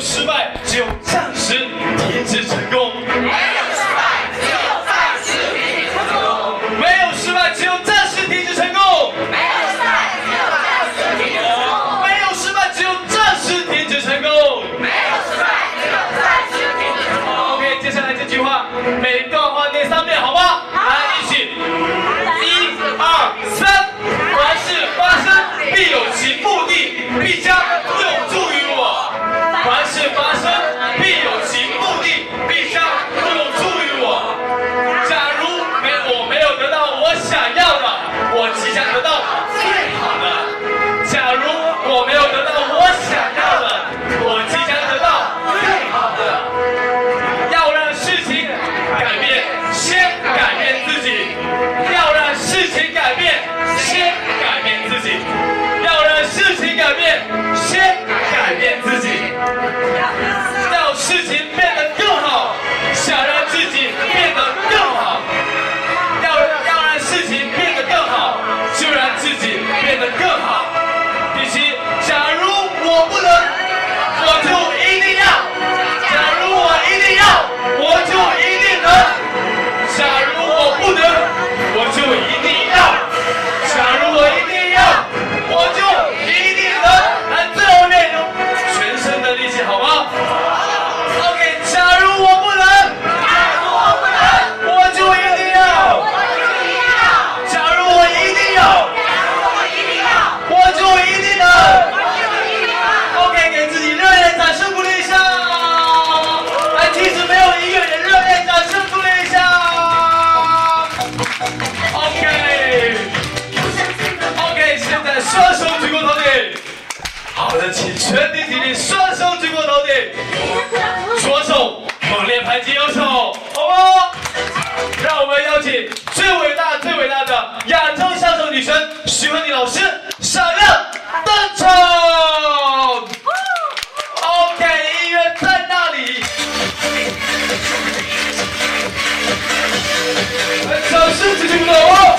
失败，只有暂时停止成功。双手举过头顶，左手猛烈拍击右手，好吗？让我们邀请最伟大、最伟大的亚洲相声女神徐慧妮老师闪亮登场。OK，音乐在那里。掌声支持鼓掌哦！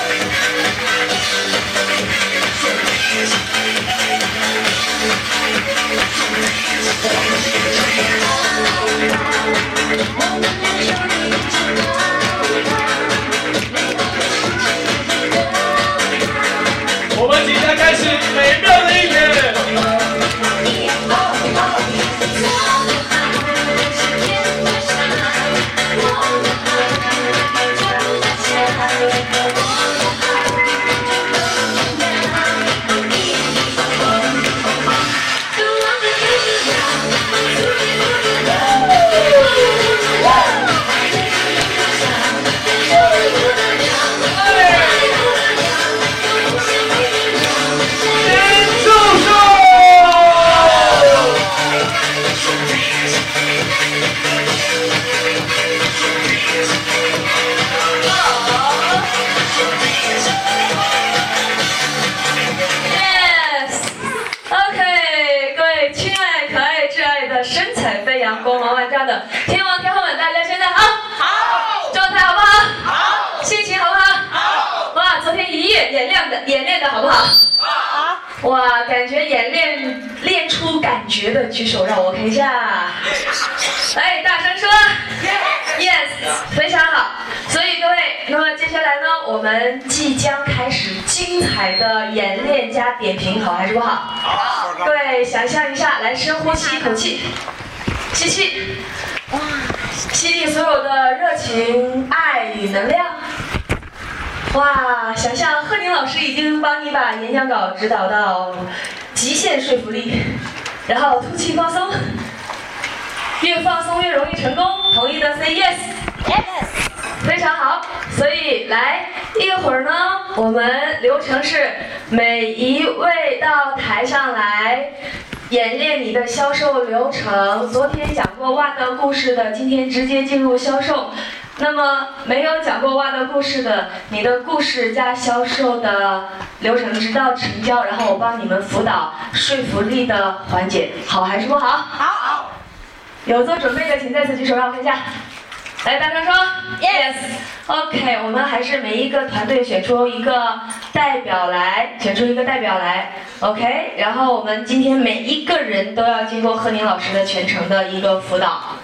哇，感觉演练练出感觉的举手让我看一下。来，大声说，yes，非常好。所以各位，那么接下来呢，我们即将开始精彩的演练加点评，好还是不好？好，各位想象一下，来深呼吸一口气，吸气，哇，吸进所有的热情、爱与能量。哇，想象贺宁老师已经帮你把演讲稿指导到极限说服力，然后吐气放松，越放松越容易成功。同意的 say yes。非常好，所以来一会儿呢，我们流程是每一位到台上来演练你的销售流程。昨天讲过袜的故事的，今天直接进入销售。那么没有讲过袜的故事的，你的故事加销售的流程，直到成交，然后我帮你们辅导说服力的环节，好还是不好？好，有做准备的，请再次举手让我看一下。来，大声说 yes。OK，我们还是每一个团队选出一个代表来，选出一个代表来。OK，然后我们今天每一个人都要经过贺宁老师的全程的一个辅导。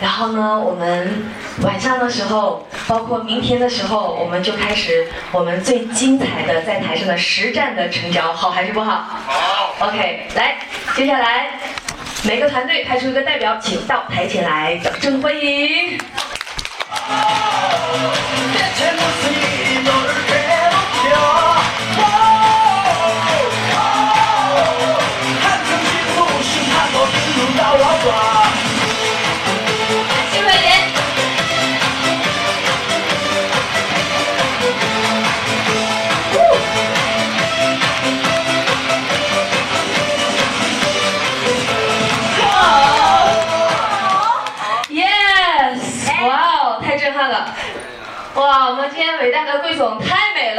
然后呢，我们晚上的时候，包括明天的时候，我们就开始我们最精彩的在台上的实战的成交，好还是不好？好。OK，来，接下来每个团队派出一个代表，请到台前来，掌声欢迎。대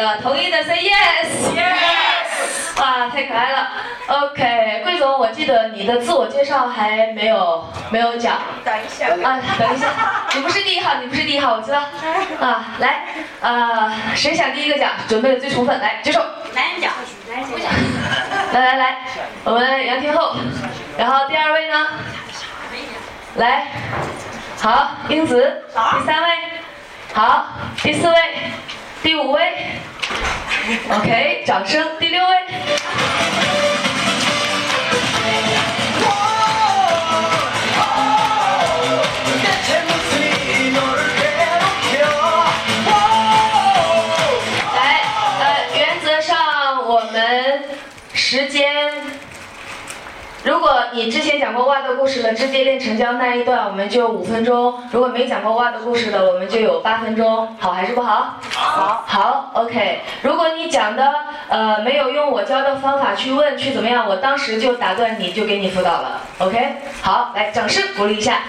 了，同意的 say yes。Yes。哇，太可爱了。OK，桂总，我记得你的自我介绍还没有没有讲。等一下，啊，等一下，你不是第一号，你不是第一号，我知道。啊，来，呃，谁想第一个讲？准备的最充分，来举手。男人讲，男人讲，来来来，我们杨天后，然后第二位呢？来，好，英子，第三位，好，第四位，第五位，OK，掌声，第六位，你之前讲过袜的故事的，直接练成交那一段，我们就五分钟；如果没讲过袜的故事的，我们就有八分钟，好还是不好？好好，OK。如果你讲的呃没有用我教的方法去问去怎么样，我当时就打断你就给你辅导了，OK？好，来，掌声鼓励一下。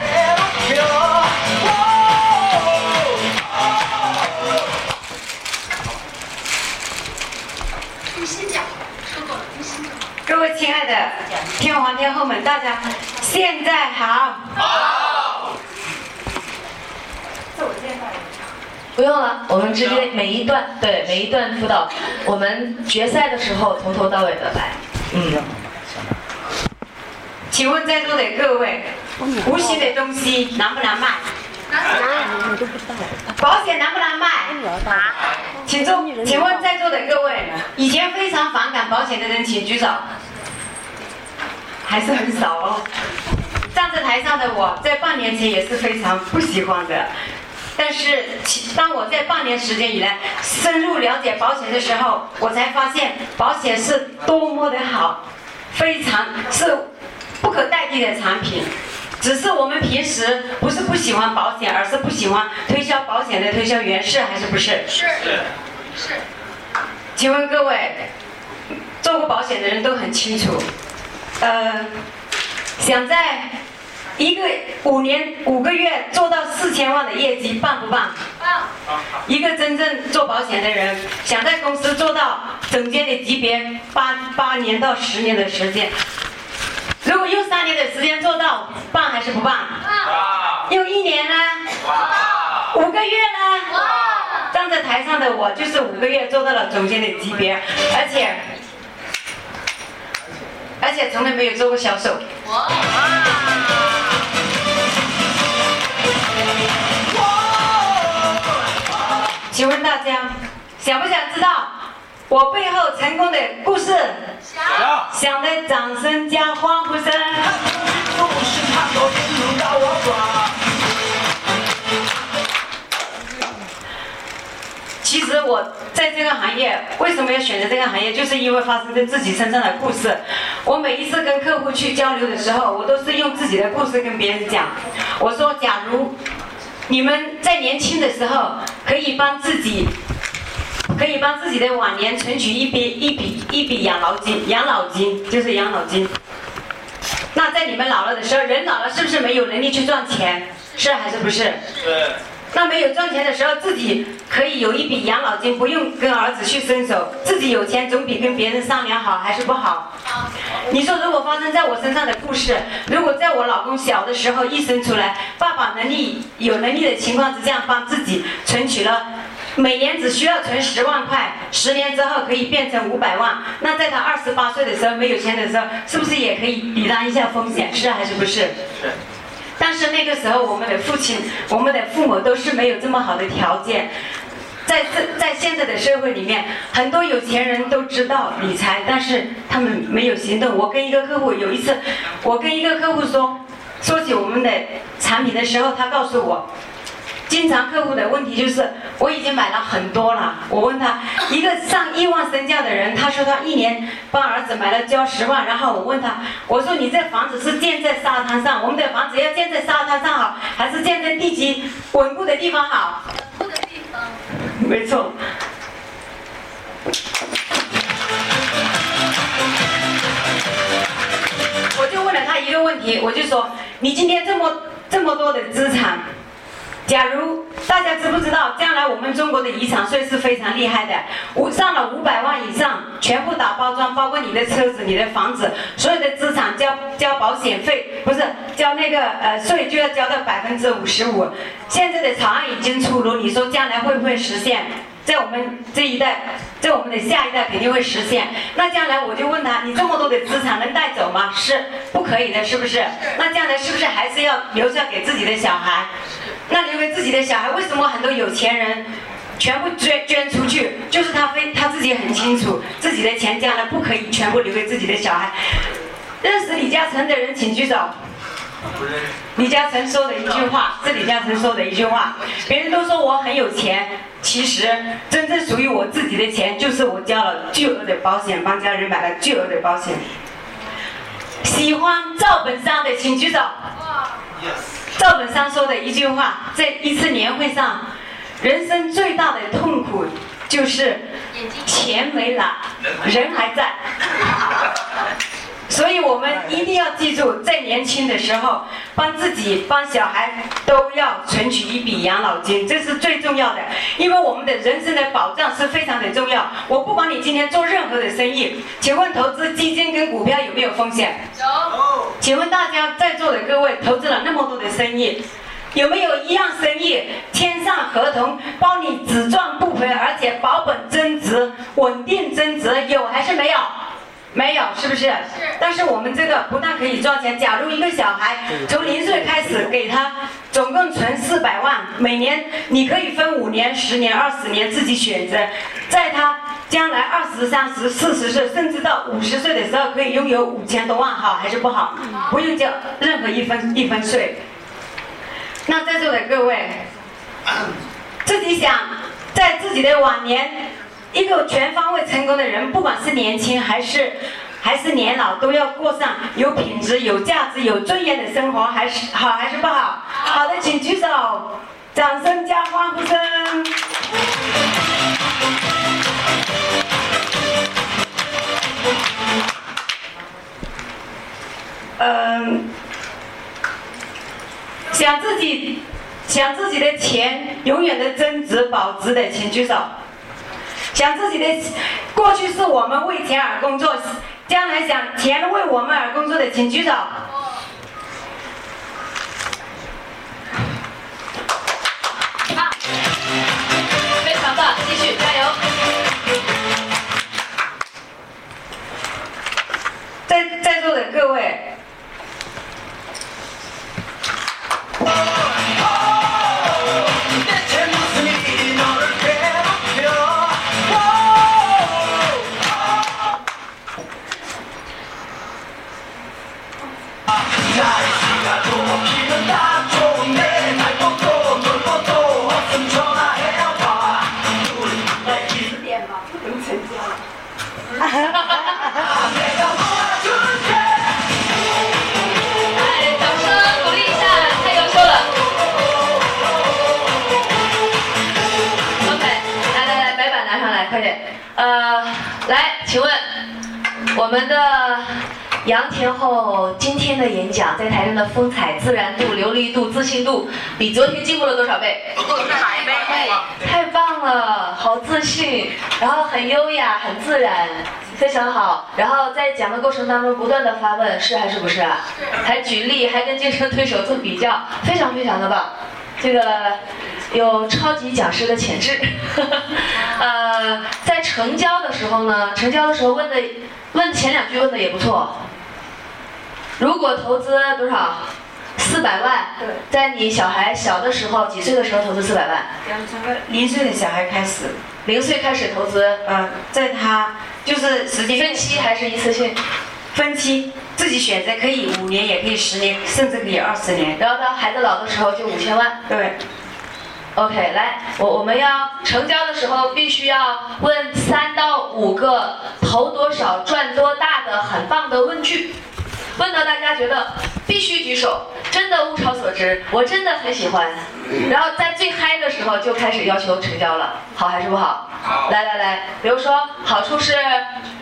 你先讲。各位亲爱的天皇天后们，大家现在好。自我介绍一下。不用了，我们直接每一段对每一段辅导，我们决赛的时候从头到尾的来。嗯。请问在座的各位，无锡的东西难不难卖？保险难不难卖？请坐，请问在座的各位，以前非常反感保险的人请举手。还是很少哦。站在台上的我在半年前也是非常不喜欢的，但是当我在半年时间以来深入了解保险的时候，我才发现保险是多么的好，非常是不可代替的产品。只是我们平时不是不喜欢保险，而是不喜欢推销保险的推销员，是还是不是？是是，请问各位，做过保险的人都很清楚，呃，想在一个五年五个月做到四千万的业绩，棒不棒？棒，一个真正做保险的人，想在公司做到总监的级别，八八年到十年的时间，如果用三年的时间做到，棒还是不棒？棒用一年呢？哇五个月呢？哇，站在台上的我就是五个月做到了总监的级别，而且而且从来没有做过销售。请问大家想不想知道我背后成功的故事。响响的掌声加欢呼声其实我在这个行业为什么要选择这个行业就是因为发生在自己身上的故事。我每一次跟客户去交流的时候我都是用自己的故事跟别人讲。我说假如你们在年轻的时候可以帮自己可以帮自己的晚年存取一笔一笔一笔养老金，养老金就是养老金。那在你们老了的时候，人老了是不是没有能力去赚钱？是还是不是？是那没有赚钱的时候，自己可以有一笔养老金，不用跟儿子去伸手，自己有钱总比跟别人商量好，还是不好？你说如果发生在我身上的故事，如果在我老公小的时候一生出来，爸爸能力有能力的情况之下，帮自己存取了。每年只需要存十万块，十年之后可以变成五百万。那在他二十八岁的时候没有钱的时候，是不是也可以抵挡一下风险？是还是不是？是。但是那个时候，我们的父亲、我们的父母都是没有这么好的条件。在这在现在的社会里面，很多有钱人都知道理财，但是他们没有行动。我跟一个客户有一次，我跟一个客户说，说起我们的产品的时候，他告诉我。经常客户的问题就是，我已经买了很多了。我问他，一个上亿万身价的人，他说他一年帮儿子买了交十万。然后我问他，我说你这房子是建在沙滩上，我们的房子要建在沙滩上好，还是建在地基稳固的地方好？稳固的地方。没错。我就问了他一个问题，我就说，你今天这么这么多的资产。假如大家知不知道，将来我们中国的遗产税是非常厉害的，五上了五百万以上，全部打包装，包括你的车子、你的房子，所有的资产交交保险费，不是交那个呃税就要交到百分之五十五。现在的草案已经出炉，你说将来会不会实现？在我们这一代，在我们的下一代肯定会实现。那将来我就问他，你这么多的资产能带走吗？是不可以的，是不是？那将来是不是还是要留下给自己的小孩？那留给自己的小孩，为什么很多有钱人全部捐捐出去？就是他非他自己很清楚，自己的钱将来不可以全部留给自己的小孩。认识李嘉诚的人请举手。李嘉诚说的一句话，是李嘉诚说的一句话。别人都说我很有钱，其实真正属于我自己的钱，就是我交了巨额的保险，帮家人买了巨额的保险。喜欢赵本山的请举手。赵本山说的一句话，在一次年会上，人生最大的痛苦就是钱没了，人还在。所以我们一定要记住，在年轻的时候，帮自己、帮小孩都要存取一笔养老金，这是最重要的。因为我们的人生的保障是非常的重要。我不管你今天做任何的生意，请问投资基金跟股票有没有风险？有。请问大家在座的各位，投资了那么多的生意，有没有一样生意签上合同，包你只赚不赔，而且保本增值、稳定增值，有还是没有？没有，是不是？是。但是我们这个不但可以赚钱，假如一个小孩从零岁开始给他总共存四百万，每年你可以分五年、十年、二十年自己选择，在他将来二十三、十四十岁，甚至到五十岁的时候，可以拥有五千多万，好还是不好？不用交任何一分一分税。那在座的各位，自己想在自己的晚年。一个全方位成功的人，不管是年轻还是还是年老，都要过上有品质、有价值、有尊严的生活，还是好还是不好？好的，请举手，掌声加欢呼声。嗯，想自己想自己的钱永远的增值保值的，请举手。想自己的过去是我们为钱而工作，将来想钱为我们而工作的，请举手。好，非常棒，继续加油。在在座的各位。呃，来，请问我们的杨天后今天的演讲，在台上的风采、自然度、流利度、自信度，比昨天进步了多少倍？太棒了，好自信，然后很优雅、很自然，非常好。然后在讲的过程当中不断的发问，是还是不是啊？还举例，还跟竞争对手做比较，非常非常的棒。这个有超级讲师的潜质。呃，在成交的时候呢，成交的时候问的问前两句问的也不错。如果投资多少？四百万。对。在你小孩小的时候，几岁的时候投资四百万？从个零岁的小孩开始。零岁开始投资。嗯，在他就是时间分期还是一次性？分期，自己选择可以五年，也可以十年，甚至可以二十年。然后到孩子老的时候就五千万。对。OK，来，我我们要成交的时候必须要问三到五个投多少赚多大的很棒的问句。问到大家觉得必须举手，真的物超所值，我真的很喜欢。然后在最嗨的时候就开始要求成交了，好还是不好？好。来来来，比如说好处是，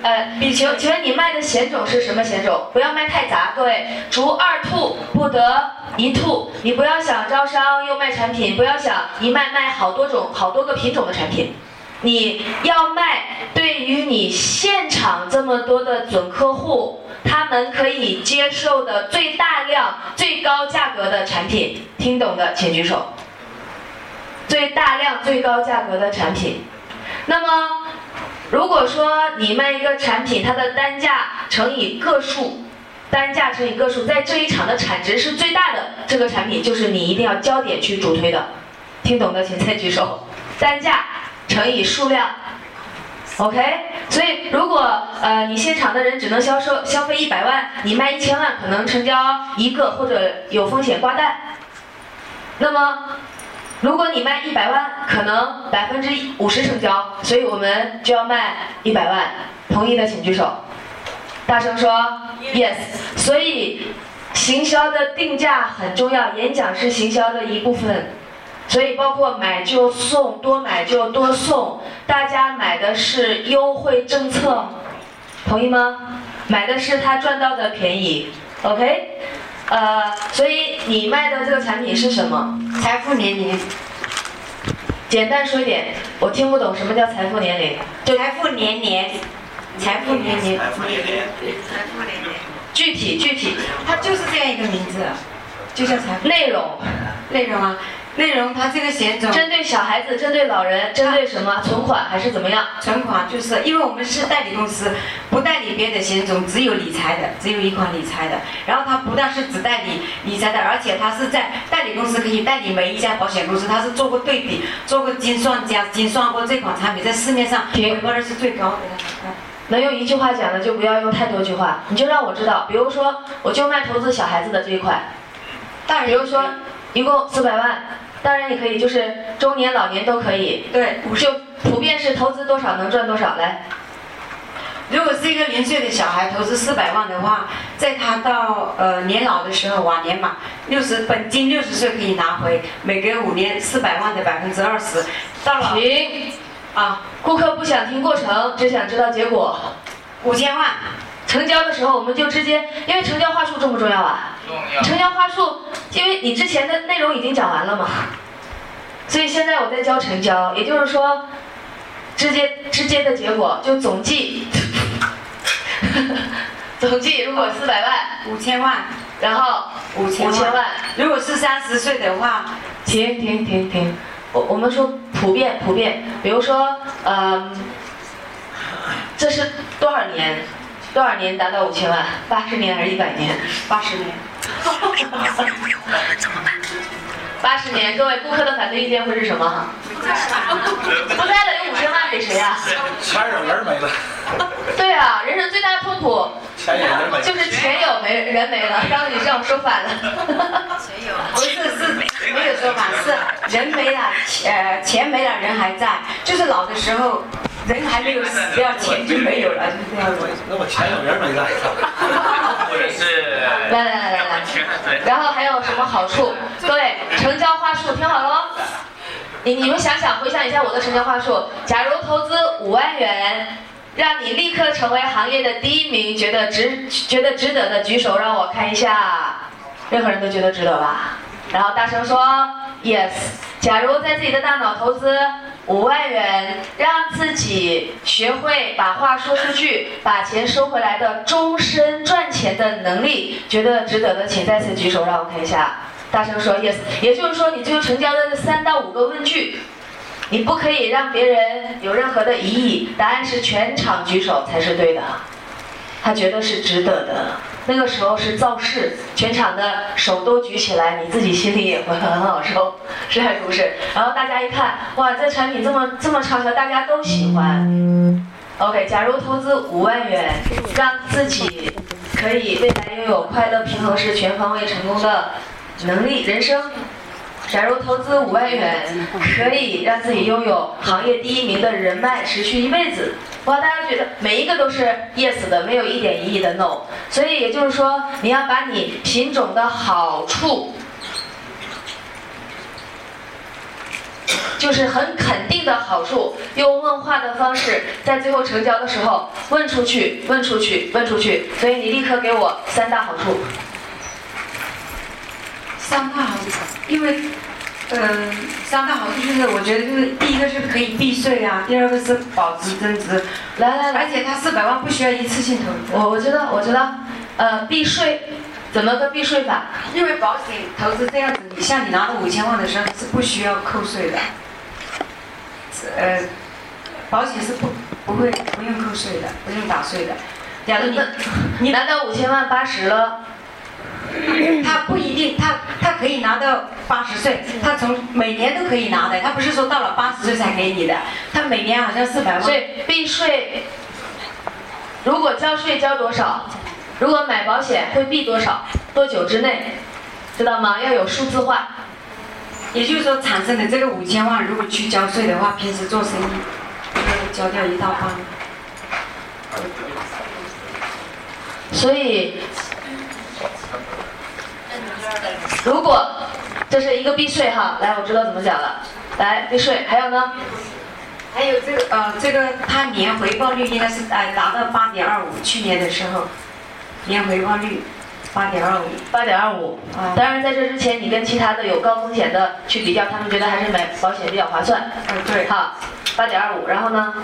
呃，比请请问你卖的险种是什么险种？不要卖太杂，各位，除二兔不得一兔。你不要想招商又卖产品，不要想一卖卖好多种好多个品种的产品。你要卖对于你现场这么多的准客户。他们可以接受的最大量、最高价格的产品，听懂的请举手。最大量、最高价格的产品，那么如果说你卖一个产品，它的单价乘以个数，单价乘以个数，在这一场的产值是最大的，这个产品就是你一定要焦点去主推的，听懂的请再举手。单价乘以数量。OK，所以如果呃你现场的人只能销售消费一百万，你卖一千万可能成交一个或者有风险挂单。那么如果你卖一百万，可能百分之五十成交，所以我们就要卖一百万。同意的请举手，大声说 Yes。所以行销的定价很重要，演讲是行销的一部分。所以包括买就送，多买就多送，大家买的是优惠政策，同意吗？买的是他赚到的便宜，OK？呃，所以你卖的这个产品是什么？财富年龄。简单说一点，我听不懂什么叫财富年龄。就财富年年，财富年年，财富年年，财富年年。具体具体，它就是这样一个名字，就叫财富。内容，内容啊。内容，它这个险种针对小孩子，针对老人，针对什么？存款还是怎么样？存款就是因为我们是代理公司，不代理别的险种，只有理财的，只有一款理财的。然后它不但是只代理理财的，而且它是在代理公司可以代理每一家保险公司，它是做过对比，做过精算加精算过这款产品在市面上回报率是最高的。能用一句话讲的就不要用太多句话，你就让我知道，比如说我就卖投资小孩子的这一块，但比如说。一共四百万，当然也可以，就是中年、老年都可以。对，就普遍是投资多少能赚多少。来，如果是一个零岁的小孩投资四百万的话，在他到呃年老的时候，晚年嘛，六十本金六十岁可以拿回，每隔五年四百万的百分之二十。到了。停。啊，顾客不想听过程，只想知道结果。五千万。成交的时候，我们就直接，因为成交话术重不重要啊？重要。成交话术，因为你之前的内容已经讲完了嘛，所以现在我在教成交，也就是说，直接直接的结果就总计，总计如果四百万，五千万，然后五千万，如果是三十岁的话，停停停停，我我们说普遍普遍，比如说，嗯，这是多少年？多少年达到五千万？八十年还是一百年？八十年。怎么办？八十年，各位顾客的反对意见会是什么？不在了，有五千万给谁呀？钱有人没了。对啊，人生最大的痛苦。钱有人没。就是钱有没人没了。刚刚你这样说反了。钱有。不是是没有说反，是人没了，钱钱没了，人还在，就是老的时候。人还没有死掉，钱就没有了，就这样子。那我钱有人没在。或者是。来来来来来。然后还有什么好处？各位，成交话术听好喽。你你们想想，回想一下我的成交话术。假如投资五万元，让你立刻成为行业的第一名，觉得值觉得值得的举手，让我看一下。任何人都觉得值得吧？然后大声说 yes。假如在自己的大脑投资。五万元，让自己学会把话说出去，把钱收回来的终身赚钱的能力，觉得值得的，请再次举手，让我看一下。大声说 yes，也就是说，你最后成交的三到五个问句，你不可以让别人有任何的疑义。答案是全场举手才是对的，他觉得是值得的。那个时候是造势，全场的手都举起来，你自己心里也会很好受，是还是不是？然后大家一看，哇，这产品这么这么畅销，大家都喜欢。OK，假如投资五万元，让自己可以未来拥有快乐、平衡式、全方位成功的能力人生。假如投资五万元，可以让自己拥有行业第一名的人脉，持续一辈子。哇，大家觉得每一个都是 yes 的，没有一点一亿的 no。所以也就是说，你要把你品种的好处，就是很肯定的好处，用问话的方式，在最后成交的时候问出去，问出去，问出去。所以你立刻给我三大好处。三大好处，因为，嗯，三大好处就是我觉得就是第一个是可以避税啊，第二个是保值增值，来来来，而且它四百万不需要一次性投资。我我知道我知道，呃，避税，怎么个避税法？因为保险投资这样子，你像你拿到五千万的时候是不需要扣税的，呃，保险是不不会不用扣税的，不用打税的。假如你你拿到五千万八十了。他不一定，他他可以拿到八十岁，他从每年都可以拿的，他不是说到了八十岁才给你的，他每年好像四百万。所以避税，如果交税交多少，如果买保险会避多少，多久之内，知道吗？要有数字化。也就是说，产生的这个五千万，如果去交税的话，平时做生意，交掉一大半。所以。如果这是一个避税哈，来，我知道怎么讲了。来避税，还有呢？还有这个呃，这个它年回报率应该是呃达到八点二五，去年的时候，年回报率八点二五，八点二五。当然在这之前，你跟其他的有高风险的去比较，他们觉得还是买保险比较划算。嗯，对。好，八点二五，然后呢？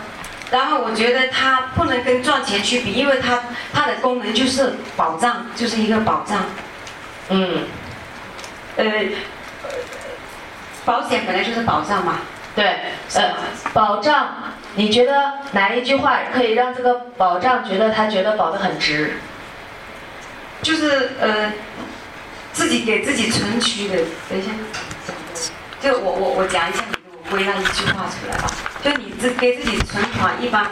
然后我觉得它不能跟赚钱去比，因为它它的功能就是保障，就是一个保障。嗯。呃，保险本来就是保障嘛，对，呃，保障，你觉得哪一句话可以让这个保障觉得他觉得保的很值？就是呃，自己给自己存取的，等一下，就我我我讲一下，你给我归纳一句话出来吧，就你自给自己存款一般。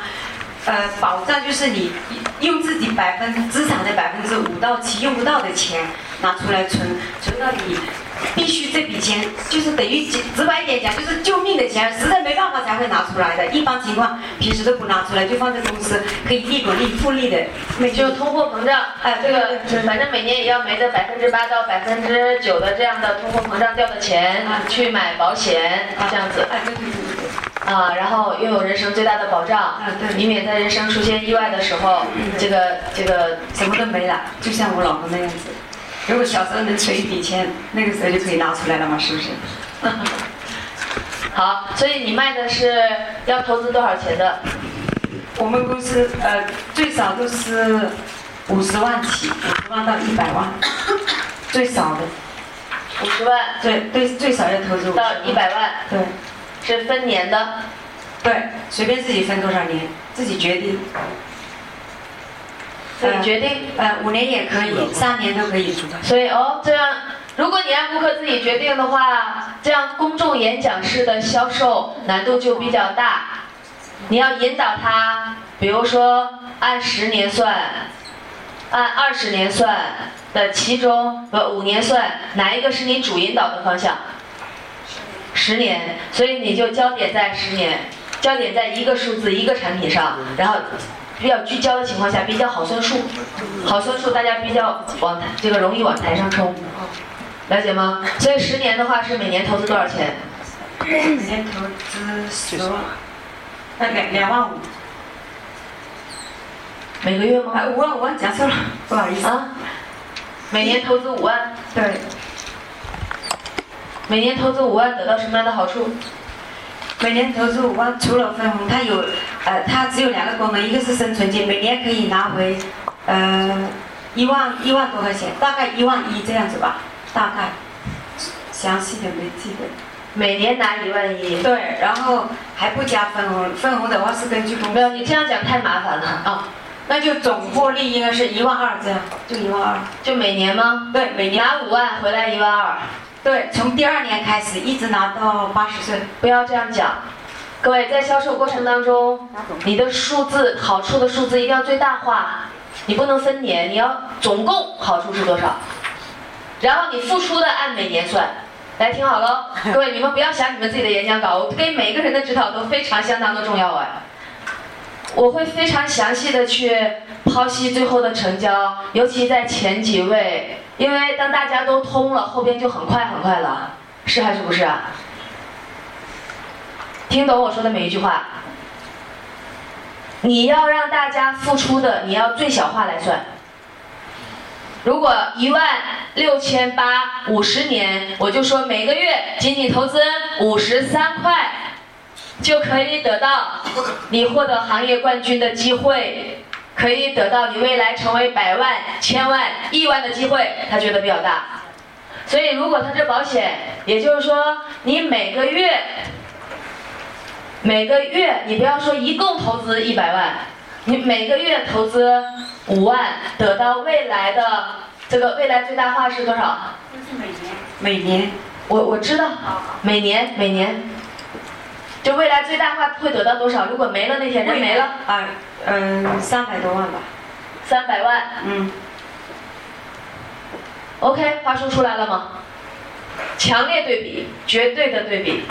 呃，保障就是你用自己百分资产的百分之五到七用不到的钱拿出来存，存到你必须这笔钱就是等于直白一点讲就是救命的钱，实在没办法才会拿出来的。一般情况平时都不拿出来，就放在公司可以利滚利复利的。就通货膨胀，哎，这个反正每年也要没个百分之八到百分之九的这样的通货膨胀掉的钱去买保险，这样子。啊，然后拥有人生最大的保障，以免在人生出现意外的时候，这个这个什么都没了，就像我老公那样子。如果小时候能存一笔钱，那个时候就可以拿出来了嘛，是不是？好，所以你卖的是要投资多少钱的？我们公司呃最少都是五十万起，五十万到一百万，最少的。五十万？对对，最少要投资到一百万。对。是分年的，对，随便自己分多少年，自己决定。自己决定，呃，五年也可以，三年都可以。所以哦，这样，如果你让顾客自己决定的话，这样公众演讲式的销售难度就比较大。你要引导他，比如说按十年算，按二十年算的其中，呃，五年算，哪一个是你主引导的方向？十年，所以你就焦点在十年，焦点在一个数字一个产品上，然后比较聚焦的情况下，比较好算数，好算数，大家比较往这个容易往台上冲，了解吗？所以十年的话是每年投资多少钱？每年投资十万，那两两万五，每个月吗？五万五万讲错了，不好意思啊，每年投资五万，对。每年投资五万得到什么样的好处？每年投资五万，除了分红，它有，呃，它只有两个功能，一个是生存金，每年可以拿回，呃，一万一万多块钱，大概一万一这样子吧，大概，详细的没记得。每年拿一万一。对，然后还不加分红，分红的话是根据公没有，你这样讲太麻烦了啊！那就总获利应该是一万二这样，就一万二。就每年吗？对，每年拿五万回来一万二。对，从第二年开始一直拿到八十岁。不要这样讲，各位在销售过程当中，你的数字好处的数字一定要最大化，你不能分年，你要总共好处是多少，然后你付出的按每年算。来听好了，各位你们不要想你们自己的演讲稿，我给每一个人的指导都非常相当的重要哎。我会非常详细的去剖析最后的成交，尤其在前几位，因为当大家都通了，后边就很快很快了，是还是不是？听懂我说的每一句话。你要让大家付出的，你要最小化来算。如果一万六千八五十年，我就说每个月仅仅投资五十三块，就可以得到你获得行业冠军的机会，可以得到你未来成为百万、千万、亿万的机会，他觉得比较大。所以如果他这保险，也就是说你每个月，每个月你不要说一共投资一百万，你每个月投资。五万得到未来的这个未来最大化是多少？就是每年。每年，我我知道，每年每年，就未来最大化会得到多少？如果没了那天人没了，啊，嗯，三百多万吧。三百万。嗯。OK，话说出来了吗？强烈对比，绝对的对比。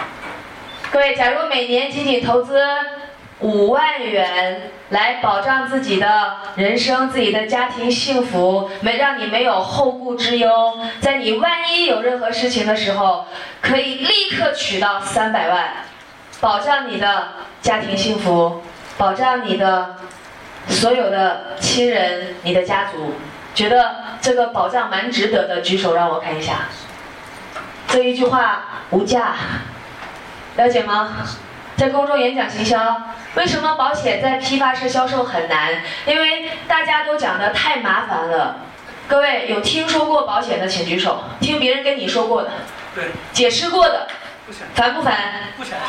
各位，假如每年仅仅投资。五万元来保障自己的人生、自己的家庭幸福，没让你没有后顾之忧，在你万一有任何事情的时候，可以立刻取到三百万，保障你的家庭幸福，保障你的所有的亲人、你的家族，觉得这个保障蛮值得的，举手让我看一下。这一句话无价，了解吗？在公众演讲行销，为什么保险在批发式销售很难？因为大家都讲的太麻烦了。各位有听说过保险的，请举手。听别人跟你说过的，对，解释过的，烦不烦？不烦。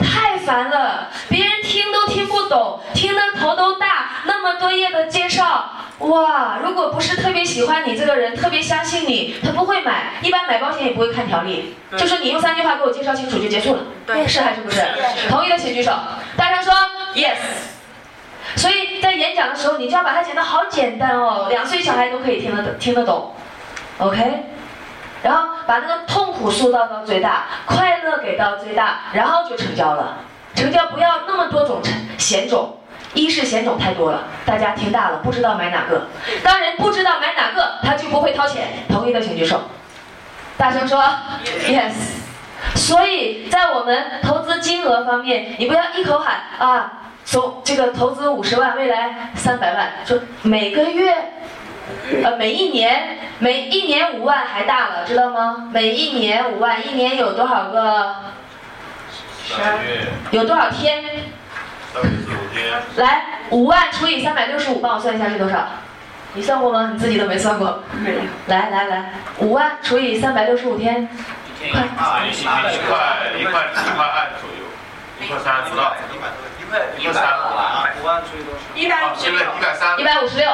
太烦了，别人听都听不懂，听得头都大。那么多页的介绍，哇！如果不是特别喜欢你这个人，特别相信你，他不会买。一般买保险也不会看条例，就说你用三句话给我介绍清楚就结束了。对，是还是不是？同意的请举手。大声说 yes。所以在演讲的时候，你就要把它讲得好简单哦，两岁小孩都可以听得听得懂。OK。然后把那个痛苦塑造到最大，快乐给到最大，然后就成交了。成交不要那么多种险种，一是险种太多了，大家听大了不知道买哪个。当人不知道买哪个，他就不会掏钱。同意的请举手。大声说 yes。所以在我们投资金额方面，你不要一口喊啊，从这个投资五十万，未来三百万，说每个月，呃，每一年，每一年五万还大了，知道吗？每一年五万，一年有多少个？有多少天？三百六十五天。来，五万除以三百六十五，帮我算一下是多少？你算过吗？你自己都没算过。没有。来来来，五万除以三百六十五天。一天一一块一块一块二左右，一块三不到。一块一块一块三五万除以多少？一百五十六。一百三。一百五十六。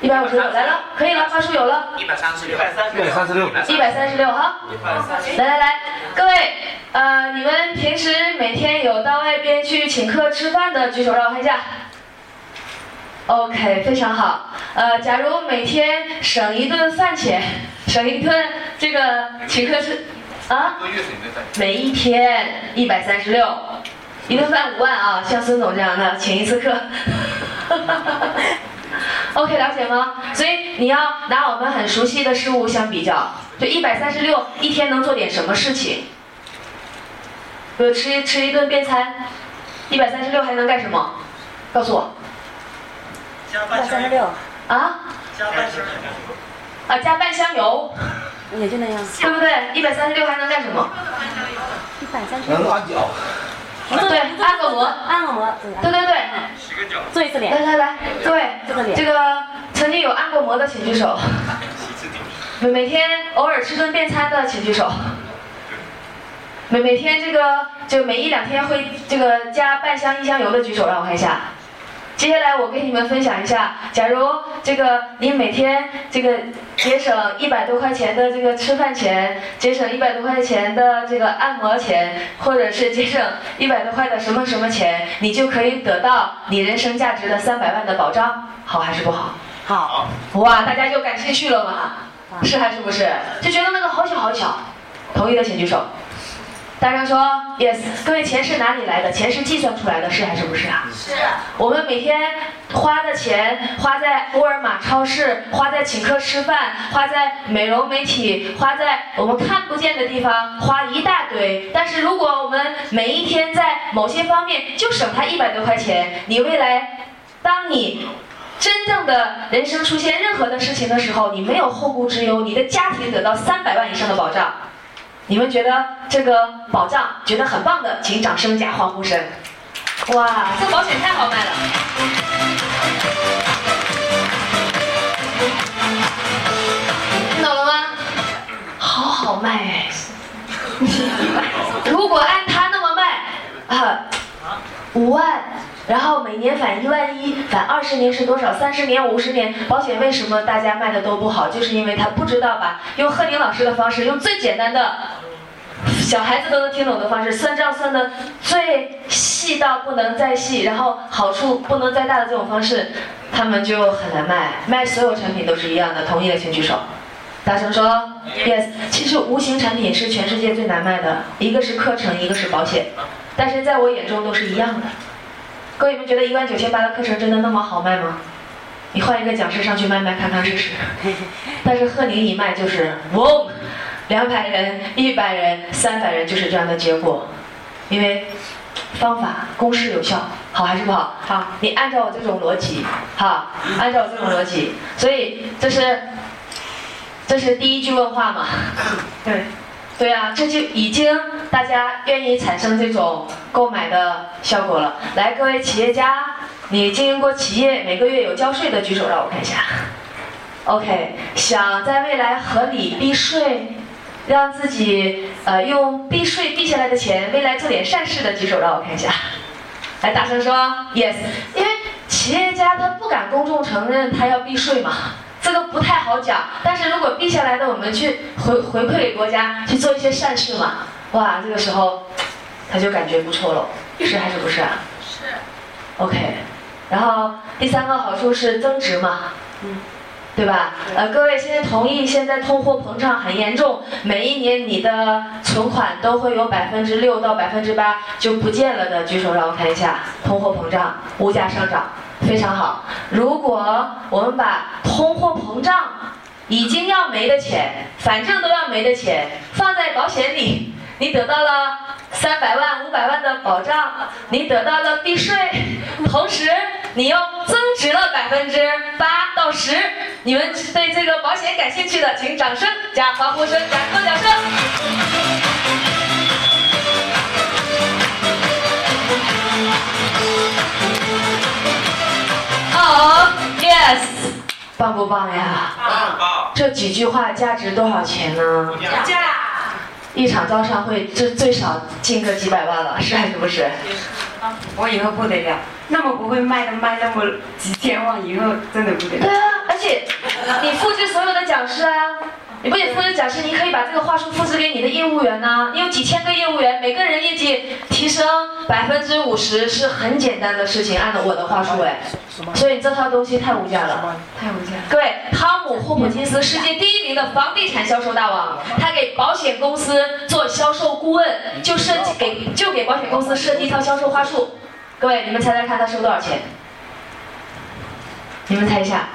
一百五十六来了，可以了，话术有了。一百三十六，一百三十六，一百三十六哈。来来来，各位，呃，你们平时每天有到外边去请客吃饭的，举手让我看一下。OK，非常好。呃，假如每天省一顿饭钱，省一顿这个请客吃，啊？每一天一百三十六，一顿饭五万啊，像孙总这样的请一次客。OK，了解吗？所以你要拿我们很熟悉的事物相比较，就一百三十六一天能做点什么事情？比如吃吃一顿便餐，一百三十六还能干什么？告诉我。加半箱油。啊？加半箱油。啊，加半箱油。也就那样。对不对？一百三十六还能干什么？能按脚。对，按个摩，按个摩，对对对，洗个脚。做一次脸。来来来，各位，这个脸这个曾经有按过摩的请举手，每每天偶尔吃顿便餐的请举手，每每天这个就每一两天会这个加半箱一箱油的举手，让我看一下。接下来我跟你们分享一下，假如这个你每天这个节省一百多块钱的这个吃饭钱，节省一百多块钱的这个按摩钱，或者是节省一百多块的什么什么钱，你就可以得到你人生价值的三百万的保障，好还是不好？好，哇，大家就感兴趣了嘛？是还是不是？就觉得那个好巧好巧，同意的请举手。大声说 yes。各位，钱是哪里来的？钱是计算出来的，是还是不是啊？是。我们每天花的钱，花在沃尔玛超市，花在请客吃饭，花在美容美体，花在我们看不见的地方，花一大堆。但是如果我们每一天在某些方面就省它一百多块钱，你未来，当你真正的人生出现任何的事情的时候，你没有后顾之忧，你的家庭得到三百万以上的保障。你们觉得这个保障觉得很棒的，请掌声加欢呼声。哇，这保险太好卖了！听懂了吗？好好卖哎！如果按他那么卖，啊，五万，然后每年返一万一，返二十年是多少？三十年、五十年，保险为什么大家卖的都不好？就是因为他不知道把用贺宁老师的方式，用最简单的。小孩子都能听懂的方式，算账算的最细到不能再细，然后好处不能再大的这种方式，他们就很难卖。卖所有产品都是一样的，同意的请举手。大声说 yes。其实无形产品是全世界最难卖的，一个是课程，一个是保险，但是在我眼中都是一样的。各位你们觉得一万九千八的课程真的那么好卖吗？你换一个讲师上去卖卖看看试试。但是贺宁一卖就是嗡。两百人、一百人、三百人就是这样的结果，因为方法公式有效，好还是不好？好，你按照我这种逻辑，好，按照我这种逻辑，所以这是这是第一句问话嘛？对，对啊，这就已经大家愿意产生这种购买的效果了。来，各位企业家，你经营过企业，每个月有交税的举手，让我看一下。OK，想在未来合理避税。让自己呃用避税避下来的钱，未来做点善事的举手，让我看一下。来，大声说 yes。因为企业家他不敢公众承认他要避税嘛，这个不太好讲。但是如果避下来的，我们去回回馈给国家，去做一些善事嘛，哇，这个时候他就感觉不错了，是还是不是啊？是。OK，然后第三个好处是增值嘛，嗯。对吧？呃，各位现在同意现在通货膨胀很严重，每一年你的存款都会有百分之六到百分之八就不见了的，举手让我看一下。通货膨胀，物价上涨，非常好。如果我们把通货膨胀已经要没的钱，反正都要没的钱放在保险里，你得到了三百万、五百万的保障，你得到了避税，同时你又增值了百分之八到十。你们对这个保险感兴趣的，请掌声加欢呼声加跺脚声。，yes，棒不棒呀？棒！这几句话价值多少钱呢？价。一场招商会，这最少进个几百万了，是还是不是？我以后不得了，那么不会卖的卖那么几千万，以后真的不得了。对啊，而且你复制所有的讲师啊，你不仅复制讲师，你可以把这个话术复制给你的业务员呐。你有几千个业务员，每个人业绩提升百分之五十是很简单的事情，按照我的话术哎。所以这套东西太无价了，太无价。各位，汤姆霍普金斯世界第一名的房地产销售大王，他给保险公司做销售顾问，就设计给就给保险公司设计一套销售话术。各位，你们猜猜看他收多少钱？你们猜一下，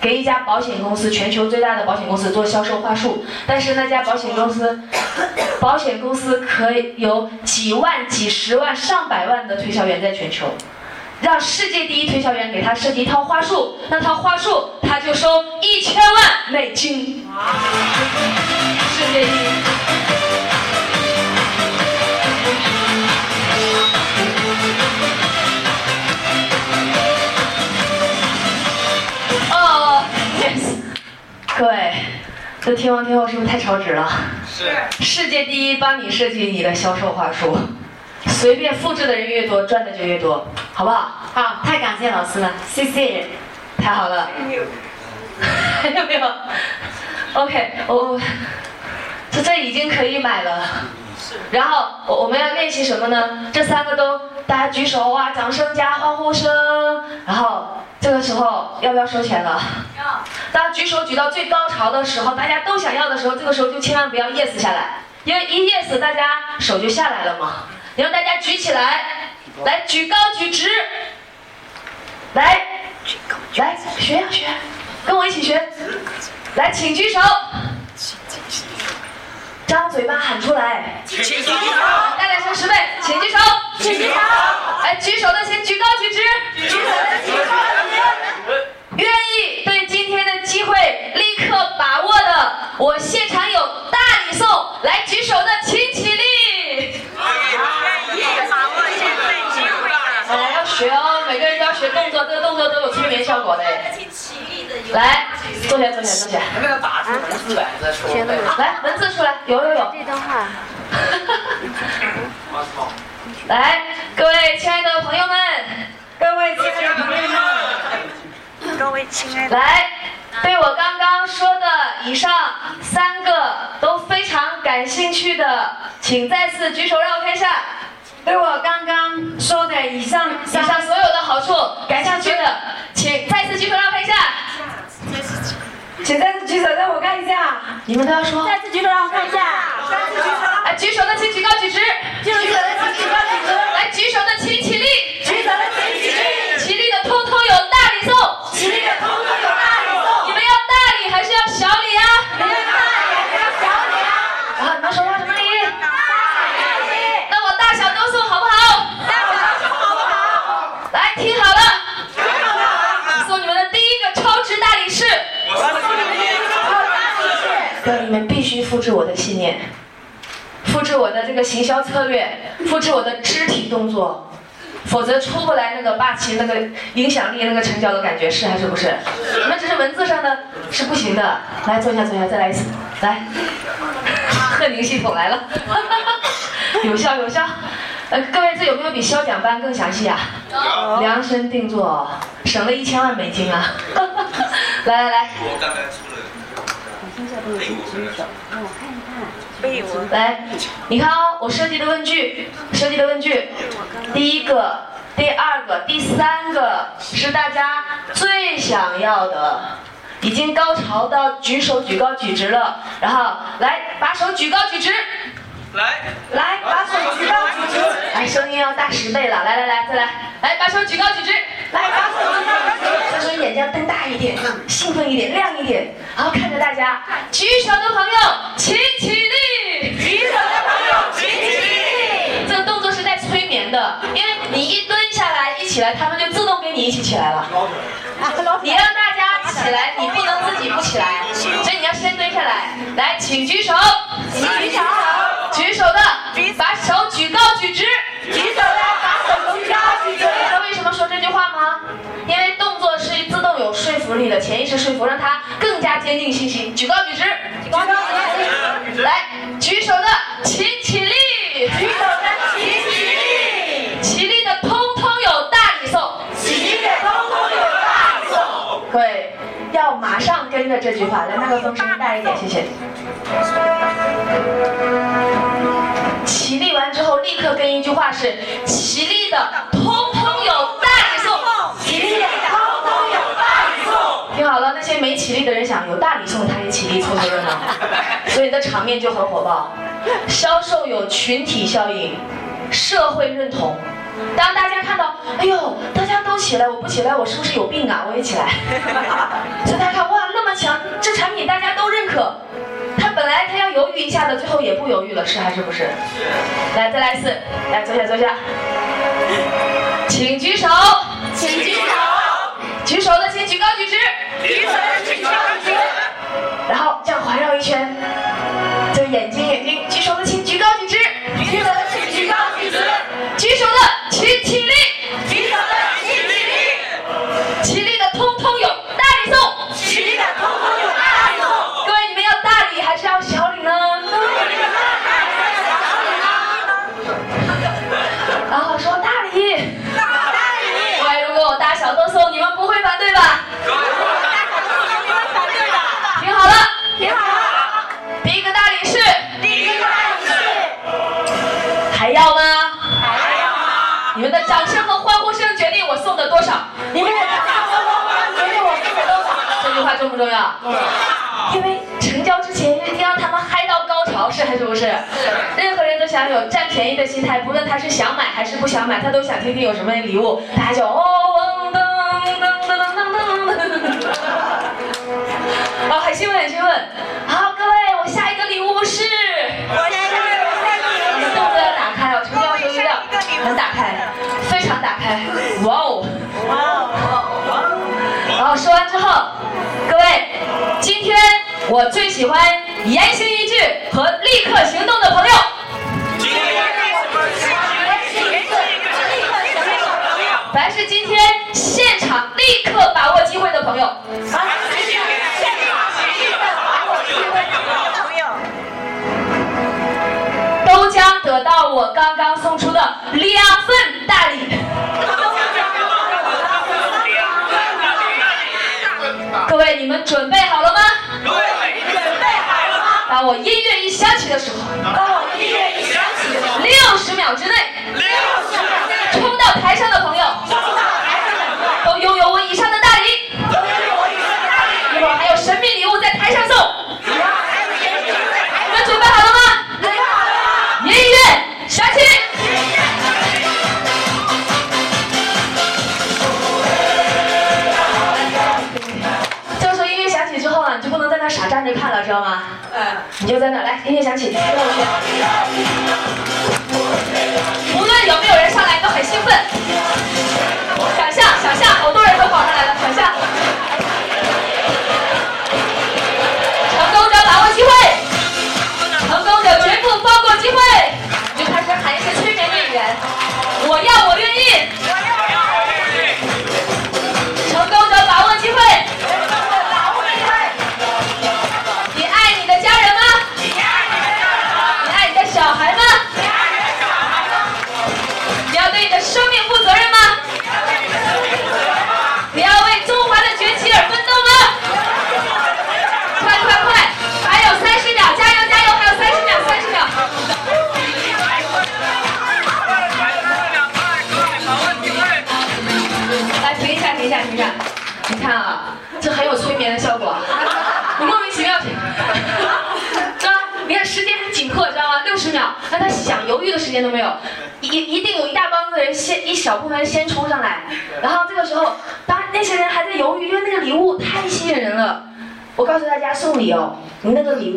给一家保险公司，全球最大的保险公司做销售话术，但是那家保险公司，保险公司可以有几万、几十万、上百万的推销员在全球。让世界第一推销员给他设计一套话术，那套话术他就收一千万美金。世界第一。这天王天后是不是太超值了？是。世界第一帮你设计你的销售话术，随便复制的人越多，赚的就越多，好不好？好，太感谢老师了，谢谢。太好了。还有没有？OK，我这这已经可以买了。然后我我们要练习什么呢？这三个都大家举手哇，掌声加欢呼声。然后这个时候要不要收钱了？要。大家举手举到最高潮的时候，大家都想要的时候，这个时候就千万不要 yes 下来，因为一 yes 大家手就下来了嘛。你让大家举起来，来举高举直，来，来学呀学，跟我一起学，来请举手。张嘴巴喊出来，请举手，再来声十倍，请举手，请举手，来举手。的请举高举直，举手的举高举直，愿意对今天的机会立刻把握的，我现场有大礼送，来举手的请起立。愿意要学哦，每个人都要学动作，这个动作都有催眠效果的。来，坐下坐下坐下。有没有打出文字来再说？来，文字出来，有有有。这段话。来，各位亲爱的朋友们，各位亲爱的朋友们，各位亲爱的，来，对我刚刚说的以上三个都非常感兴趣的，请再次举手让我看一下。对我刚刚说的以上以上所有的好处感兴趣的，请再次举手让我看一下。请再次举手让我看一下。你们都要说。再次举手让我看一下。再次举手，来，举手的请举高举直，举手的请举高举直，来，举手的请起立，举手的请起立，起立的通通有大礼送。起立的通通有大礼送。你们要大礼还是要小礼啊？你们大礼还是要小礼啊？啊，你们手要什么礼？大礼，那我大小都送好不好？大小送好不好？来，听好了，送你们的第一个超值大礼是，各位你们必须复制我的信念，复制我的这个行销策略，复制我的肢体动作，否则出不来那个霸气、那个影响力、那个成交的感觉，是还是不是？你们只是文字上的是不行的。来，坐下坐下，再来一次，来，贺宁系统来了，有效有效。呃，各位，这有没有比销奖班更详细啊？量身定做，省了一千万美金啊！来来来，我刚才看一看。来，你看哦，我设计的问句，设计的问句，第一个、第二个、第三个是大家最想要的，已经高潮到举手举高举直了，然后来把手举高举直，来，来，把手举高举直，来声音要大十倍了，来来来，再来，来把手举高举直。来，把手举高举直。这时候眼睛要瞪大一点，兴奋一点，亮一点，然后看着大家，举手的朋友请起立。举手的朋友请起立。这个动作是在催眠的，因为你一蹲下来，一起来，他们就自动跟你一起起来了。你让大家起来，你不能自己不起来，所以你要先蹲下来。来，请举手，请举手，举手的把手举高举直。举手的把手举高举直。知道为什么说这句话吗？因为动作是自动有说服力的，潜意识说服，让他更加坚定信心。举高举直，举高举直。来，举手的请起立，举手的请起立。起立的通通有大礼送。起立的通通有大礼送。各位要马上跟着这句话，来，麦克风声音大一点，谢谢。起立完之后，立刻跟一句话是：起立的通通有大礼送。起立的通通有大礼送。听好了，那些没起立的人想有大礼送，他也起立凑凑热闹，所以你的场面就很火爆。销售有群体效应，社会认同。当大家看到，哎呦，大家都起来，我不起来，我是不是有病啊？我也起来。所以大家看，哇，那么强，这产品大家都认可。他本来他要犹豫一下的，最后也不犹豫了，是还是不是？来，再来一次，来坐下坐下，请举手，请举手。举手的请举高举直。举手的请举高举直。然后这样环绕一圈，就眼睛眼睛，举手的请举高举直，举手通通有大礼送，十个通通有大礼送。各位，你们要大礼还是要小礼呢？都有大礼，都有小礼。然后说大礼，大礼。各位，如果我大小都送，你们不会反对吧？大小都送，不会反对吧？听好了，听好了。第一个大礼是，第一个大礼是。还要吗？还要吗？你们的掌声和欢呼声决定我送的多少。你们的掌。重不重要？因为成交之前一定要让他们嗨到高潮，是还是不是？是任何人都想有占便宜的心态，不论他是想买还是不想买，他都想听听有什么礼物，大家就哦噔噔噔噔噔噔噔。哦，很兴奋，很兴奋。好，各位，我下一个礼物是。你们动作要打开哦，成交时候要能打开，非常打开。哇后说完之后，各位，今天我最喜欢言行一致和立刻行动的朋友。凡是今天现场立刻把握机会的朋友，都将得到我刚刚送出的两份大礼。位，你们准备好了吗？准备好了吗当我音乐一响起的时候当我音乐一响起，六十秒之内，冲到台上的朋友，了，知道吗？嗯，你就在那来，音乐响起，跟我学。无论有没有人上来，都很兴奋。想象，想象，好多人都跑上来了，想象。成功者把握机会，成功者绝不放过机会。你就开始喊一些催眠的语言，我要，我愿意。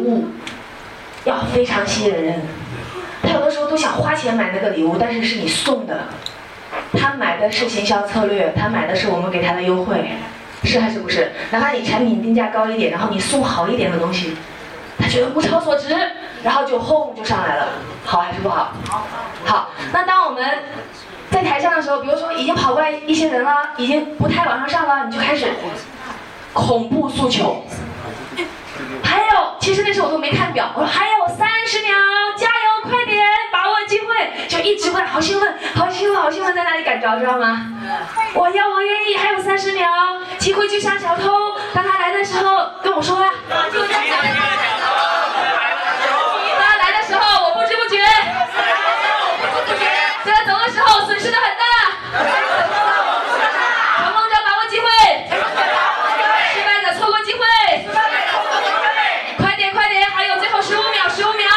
物要非常吸引人。他有的时候都想花钱买那个礼物，但是是你送的，他买的是行销策略，他买的是我们给他的优惠。是还是不是？哪怕你产品定价高一点，然后你送好一点的东西，他觉得物超所值，然后就轰就上来了，好还是不好？好。那当我们在台上的时候，比如说已经跑过来一些人了，已经不太往上上了，你就开始恐怖诉求。还有，其实那时候我都没看表，我说还有三十秒，加油，快点，把握机会，就一直问，好兴奋，好兴奋，好兴奋，在那里赶着，知道吗？我要，我愿意，还有三十秒，机会就像小偷，当他来的时候跟我说呀。当他来的时候，我不知不觉，在他走的时候损失的很大。成功者把握机会，失败者错过机会。快点，快点，还有最后十五秒，十五秒。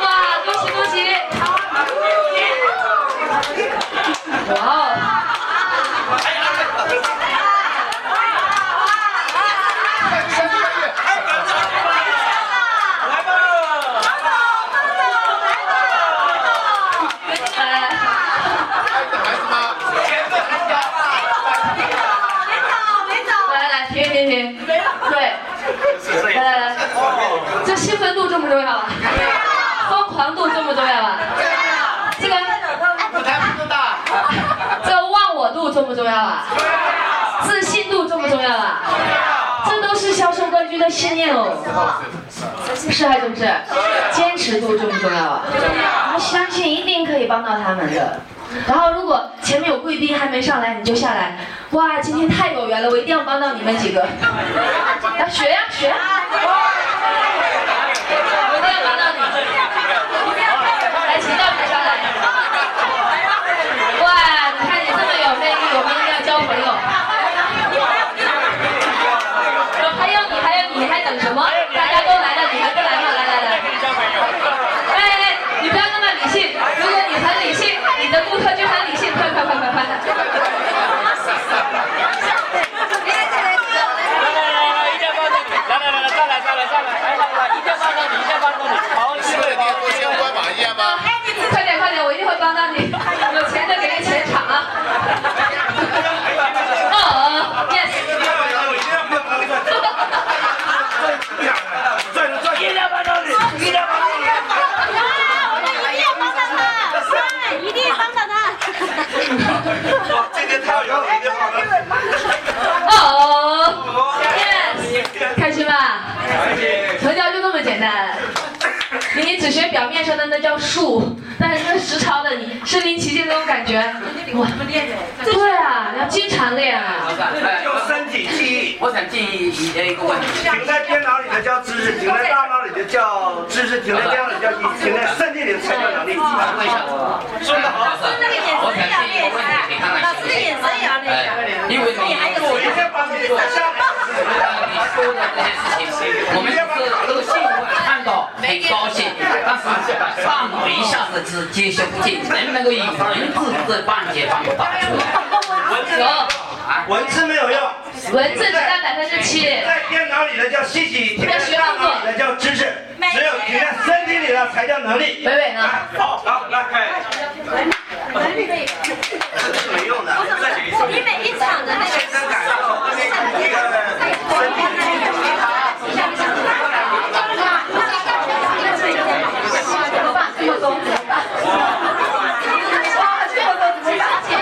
哇，恭喜恭喜！哇哦！来来来，停停停，对，来来来，这兴奋度重要啊？疯狂度重不重要啊？这个这个忘我度重不重要啊？自信度重不重要啊？这都是销售冠军的信念哦，是还是不是？坚持度重不重要啊？我相信一定可以帮到他们的。然后，如果前面有贵宾还没上来，你就下来。哇，今天太有缘了，我一定要帮到你们几个。来，学呀学呀！我一定要帮到你。来，请到台上来。哇，你看你这么有魅力，我们朋友。还有你，还有你，还等什么？大家都来了，你还不来吗？来来来！哎哎，你不要那么理性。如果你很理性，你的顾客就很理性。快快快快快！来来来，再来再来再来，来来来，一定帮到你，一定帮到你，好，是不是跟郭先官马一样吗？快点快点，我一定会帮到你。有钱的给你钱场啊！哦，yes。一定帮到你，一定帮到你。一定帮到他。今天太有一定帮到哦，yes，开心吧？成交就那么简单。你只学表面上的那叫术，但是那实操的你身临其境那种感觉，哇！对啊，你要经常练啊。用身体记忆，我想记忆的一个问题，停在电脑里的叫知识，停在大脑里的叫知识，停在电脑里叫记忆，停在身体里才叫能力。为什么？说得好，我想记一个问题，你看看行不行？哎，因为你我一定帮助。你说的这些事情，我们是都兴奋看到很高兴，但是大脑一下子是接收不进，能不能够以文字这半截帮我打出来？有，文字没有用，文字只占百分之七。在电脑里的叫信息，停在大脑里的叫知识，只有停在身体里的才叫能力。伟伟呢？好，好，来开。这是没用的。你每一场的那个真感受那个身体。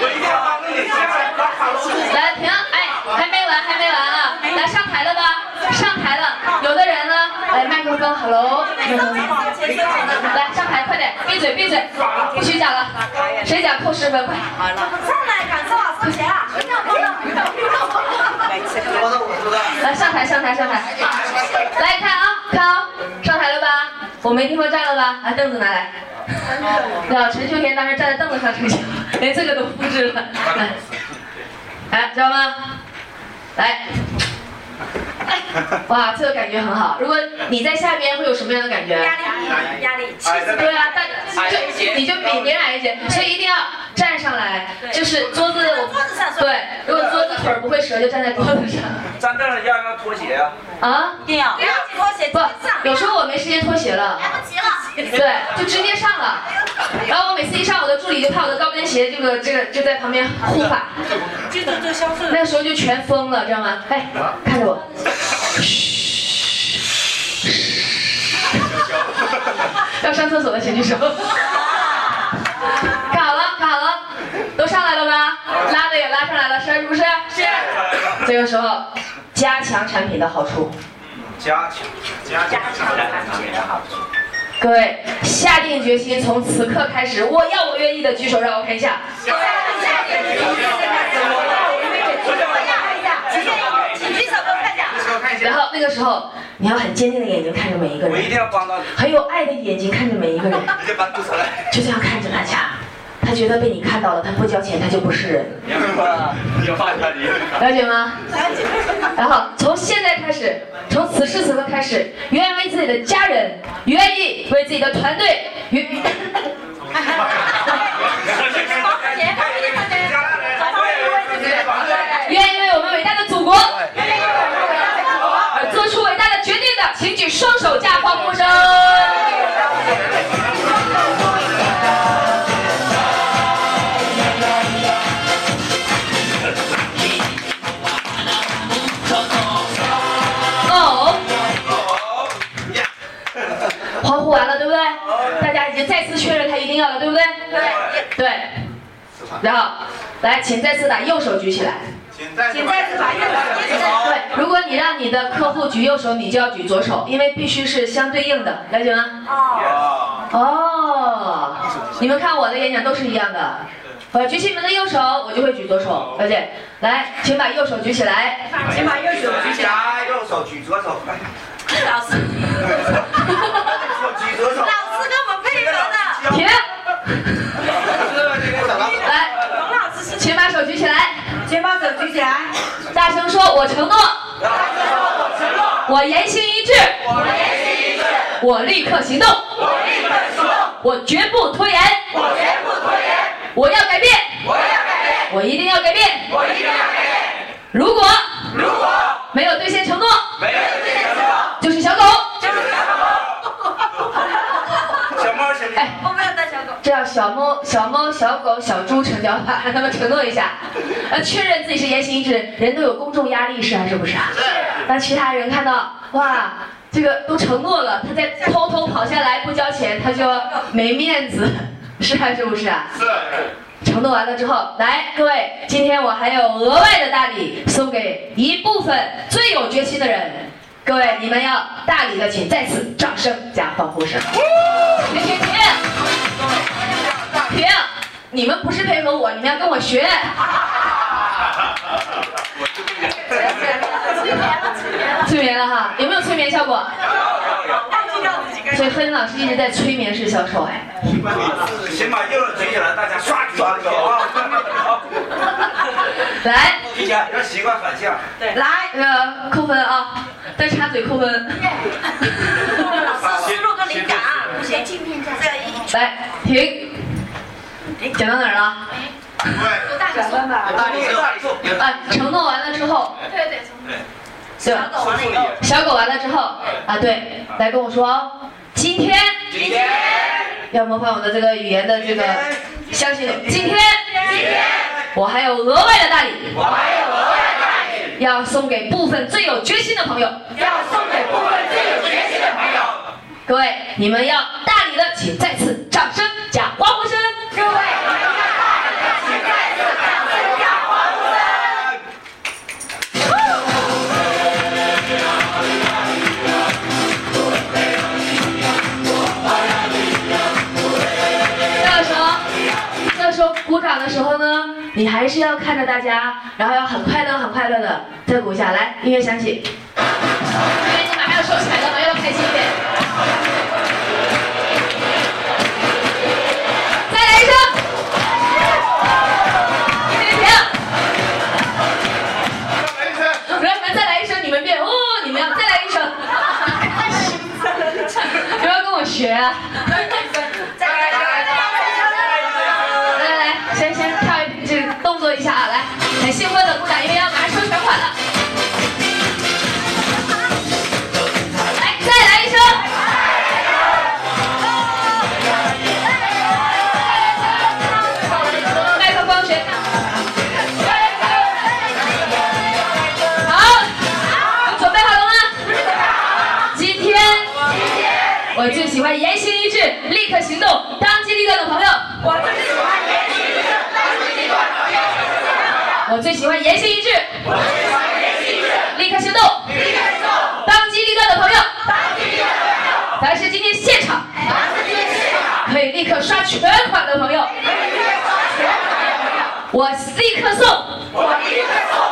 我一定要帮你，现在把卡路里。来停，哎，还没完，还没完啊！来上台了吧？上台了。有的人呢，，hello。来上台，快点，闭嘴闭嘴，不许讲了。谁讲扣十分，快。上来感受啊，收钱啊！来上台上台上台，来看啊看啊，上台了吧？我们一地方站了吧？把凳子拿来。对啊，陈秀田当时站在凳子上成交，连这个都复制了。来，来，知道吗？来。哇，这个感觉很好。如果你在下边会有什么样的感觉？压力压力，对啊，大就你就比别人矮一截，所以一定要站上来，就是桌子桌子上对，如果桌子腿儿不会折，就站在桌子上。站凳上要不要脱鞋啊？啊？一定要不要脱鞋不，有时候我没时间脱鞋了。来不及了。对，就直接上了。然后我每次一上，我的助理就怕我的高跟鞋这个这个就在旁边护法。这个就消失了。那时候就全疯了，知道吗？哎，看着我。要上厕所的请举手。看好了，看好了，都上来了吧？拉的也拉上来了，是不是？是。这个时候，加强产品的好处。加强，加强产品的好处。各位，下定决心，从此刻开始，我要我愿意的举手，让我看一下。请举手给我看一下。然后那个时候，你要很坚定的眼睛看着每一个人，我一定要帮到你，很有爱的眼睛看着每一个人，你就帮助出来。就这样看着大家。他觉得被你看到了，他不交钱，他就不是人，你要放下你。了解吗？然后从现在开始，从此时此刻开始，愿意为自己的家人，愿意为自己的团队，愿 愿意为我们伟大的祖国请举双手加欢呼声。哦，欢呼完了，对不对？大家已经再次确认他一定要了，对不对？对。对。然后，来，请再次把右手举起来。请再次把右手举起来。对，如果你让你的客户举右手，你就要举左手，因为必须是相对应的，了解吗？哦。哦，你们看我的演讲都是一样的。我举起你们的右手，我就会举左手，了解？来，请把右手举起来。请把右手举起来。加右手举左手，来老师，举左手。老师跟我们配合的。停。来，龙老师，请把手举起来，说我承诺，我言行一致，我言行一致。我立刻行动，我立刻行动。我绝不拖延，我绝不拖延。我要改变，我要改变。我一定要改变。我一定要改变如果如果没有兑现承诺，没有兑现承诺就是小狗。就是小狗。小猫行不行？哎，这样小猫、小猫、小狗、小猪成交吧，让他们承诺一下，呃，确认自己是言行一致。人都有公众压力，是还是不是啊？是那其他人看到，哇，这个都承诺了，他再偷偷跑下来不交钱，他就没面子，是还是不是啊？是。承诺完了之后，来，各位，今天我还有额外的大礼送给一部分最有决心的人。各位，你们要大礼的，请再次掌声加欢呼声。停停停！停！你们不是配合我，你们要跟我学。催眠了哈，有没有催眠效果？所以何林老师一直在催眠式销售哎。先把右手举起来，大家刷刷的啊！来，提前要习惯反向。来，那个扣分啊，再插嘴扣分。思路跟灵感，不行，镜片。来，停。讲到哪儿了？啊，承诺完了之后，对对？小狗完了之后啊，对，来跟我说哦，今天今天。要模仿我的这个语言的这个相信今天。我还有额外的大礼，我还有额外的大礼，要送给部分最有决心的朋友。要送给部分最有决心的朋友。各位，你们要大礼的，请再次掌声加欢呼声。你还是要看着大家，然后要很快乐、很快乐的再鼓一下。来，音乐响起，因为你马上要收起来了嘛，要开心一点。再来一声，停停停。我让你们再来一声，你们变哦，你们要再来一声。不要跟我学啊！立刻行动、当机立断的朋友。我最喜欢言行一致、当机立断的朋友。我最喜欢言行一致、我最喜欢言行一致、立刻行动、立刻行动、当机立断的朋友。当机立断的朋友。凡是今天现场凡是今天现场可以立刻刷全款的朋友，可以立刻刷全款的朋友，我立刻送我立刻送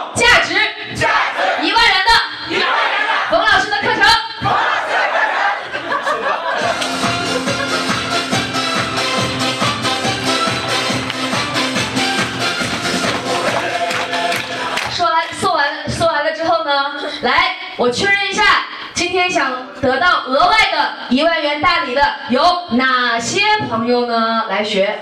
的有哪些朋友呢？来学。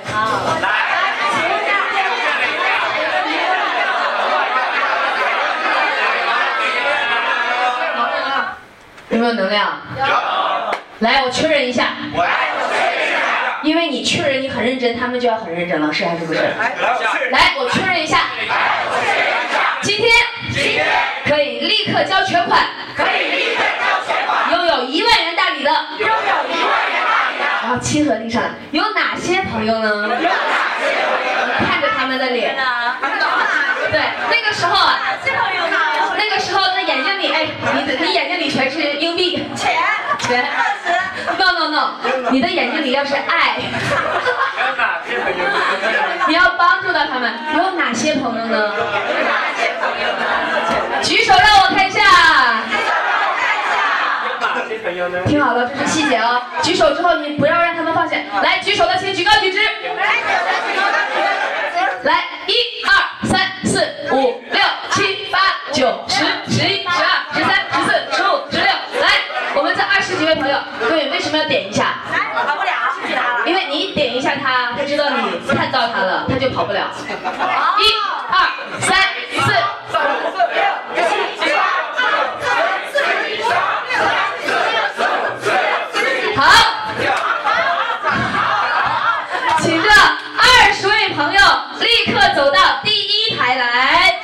有没有能量？有来，我确认一下，我来确认一下，因为你确认你很认真，他们就要很认真了，是还是不是？来我确认，来，我确认一下，来我确认一下，今天今天可以立刻交全款，可以立刻交全款，拥有一万元大礼的，拥有一万元亲和力上来，有哪些朋友呢？有哪些朋友？看着他们的脸，对，那个时候啊，那个时候他眼睛里，哎，你的你眼睛里全是硬币，钱钱，no no no，你的眼睛里要是爱，有哪些朋友？你要帮助到他们，有哪些朋友呢？举手让我看一下。听好了，这是细节哦。举手之后，你不要让他们放下。来，举手的请举高举直。来，一二三四五六七八九、十、十一、十二、十三、十四、十五、十六。来，我们这二十几位朋友，各位为什么要点一下？跑不了，因为你点一下他，他知道你看到他了，他就跑不了。一、二、三、四、好，立刻走到第一排来。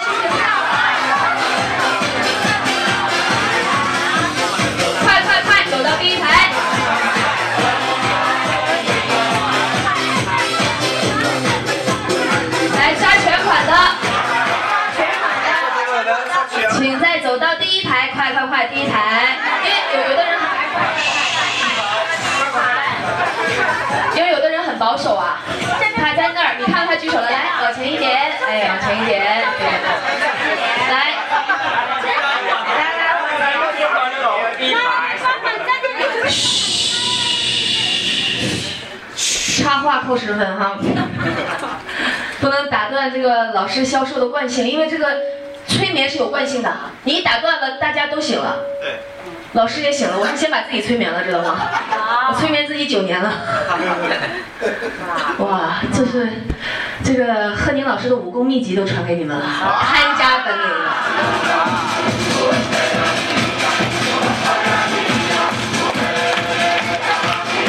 哎，往前一点，来，来，插话扣十分哈，不能打断这个老师销售的惯性，因为这个催眠是有惯性的，你一打断了，大家都醒了。对。老师也醒了，我是先把自己催眠了，知道吗？我催眠自己九年了。哇，这是这个贺宁老师的武功秘籍都传给你们了，看家本领了。